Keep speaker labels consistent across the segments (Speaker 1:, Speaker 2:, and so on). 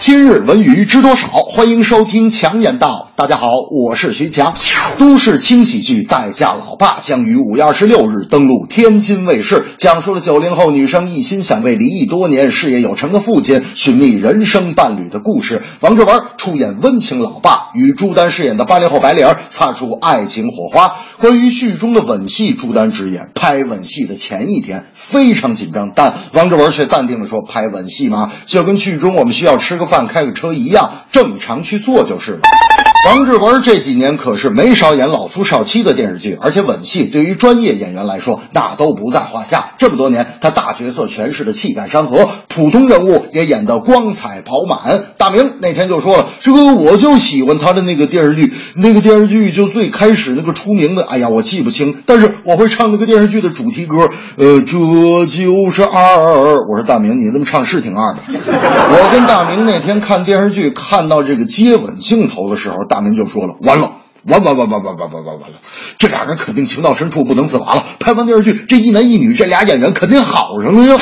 Speaker 1: 今日文娱知多少？欢迎收听强言道。大家好，我是徐强。都市轻喜剧《代嫁老爸》将于五月二十六日登陆天津卫视，讲述了九零后女生一心想为离异多年、事业有成的父亲寻觅人生伴侣的故事。王志文出演温情老爸，与朱丹饰演的八零后白领擦出爱情火花。关于剧中的吻戏，朱丹直言，拍吻戏的前一天非常紧张，但王志文却淡定地说：“拍吻戏嘛，就跟剧中我们需要吃个饭、开个车一样，正常去做就是了。”王志文这几年可是没少演老夫少妻的电视剧，而且吻戏对于专业演员来说那都不在话下。这么多年，他大角色诠释的气概山河，普通人物也演得光彩饱满。大明那天就说了：“这个我就喜欢他的那个电视剧，那个电视剧就最开始那个出名的，哎呀，我记不清，但是我会唱那个电视剧的主题歌。呃，这就是二。我说大明，你这么唱是挺二的。我跟大明那天看电视剧，看到这个接吻镜头的时候。大明就说了：“完了，完完完完完完完完完了！这俩人肯定情到深处不能自拔了。拍完电视剧，这一男一女，这俩演员肯定好上了呀！”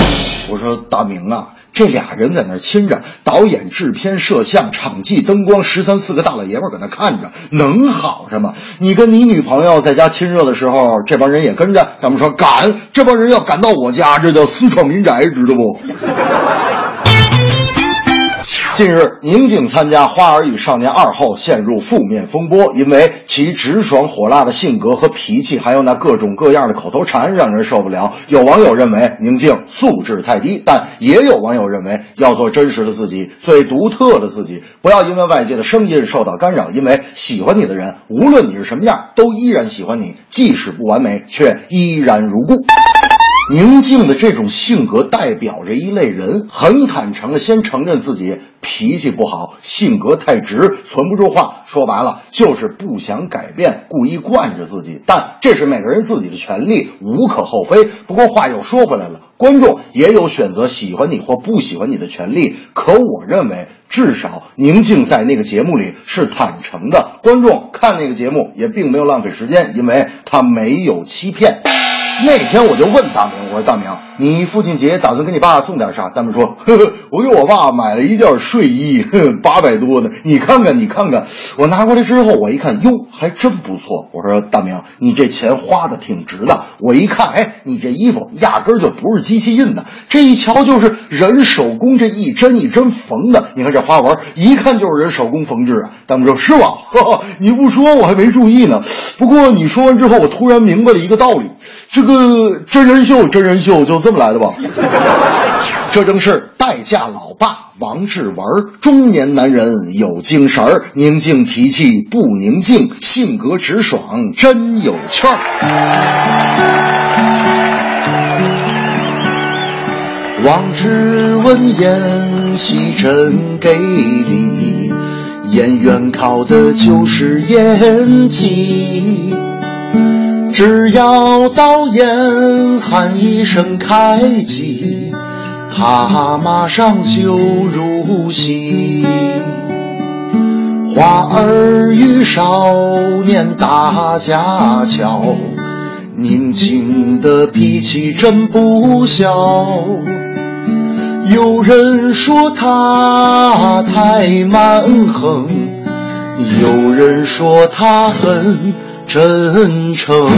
Speaker 1: 我说：“大明啊，这俩人在那亲着，导演、制片、摄像、场记、灯光，十三四个大老爷们搁那看着，能好什么？你跟你女朋友在家亲热的时候，这帮人也跟着。他们说敢，这帮人要赶到我家，这叫私闯民宅，知道不？”近日，宁静参加《花儿与少年二》后陷入负面风波，因为其直爽火辣的性格和脾气，还有那各种各样的口头禅，让人受不了。有网友认为宁静素质太低，但也有网友认为要做真实的自己，最独特的自己，不要因为外界的声音受到干扰。因为喜欢你的人，无论你是什么样，都依然喜欢你，即使不完美，却依然如故。宁静的这种性格代表着一类人，很坦诚的先承认自己脾气不好，性格太直，存不住话。说白了就是不想改变，故意惯着自己。但这是每个人自己的权利，无可厚非。不过话又说回来了，观众也有选择喜欢你或不喜欢你的权利。可我认为，至少宁静在那个节目里是坦诚的，观众看那个节目也并没有浪费时间，因为他没有欺骗。那天我就问大明，我说大明，你父亲节打算给你爸送点啥？大明说，呵呵，我给我爸买了一件睡衣，八百多呢。你看看，你看看，我拿过来之后，我一看，哟，还真不错。我说大明，你这钱花的挺值的。我一看，哎，你这衣服压根就不是机器印的，这一瞧就是人手工，这一针一针缝的。你看这花纹，一看就是人手工缝制的。大明说，是吧？你不说我还没注意呢。不过你说完之后，我突然明白了一个道理。这个真人秀，真人秀就这么来的吧？这正是代驾老爸王志文，中年男人有精神儿，宁静脾气不宁静，性格直爽真有趣儿。王志文演戏真给力，演员靠的就是演技。只要导演喊一声开机，他马上就入戏。花儿与少年打架桥，宁静的脾气真不小。有人说他太蛮横，有人说他很。真诚。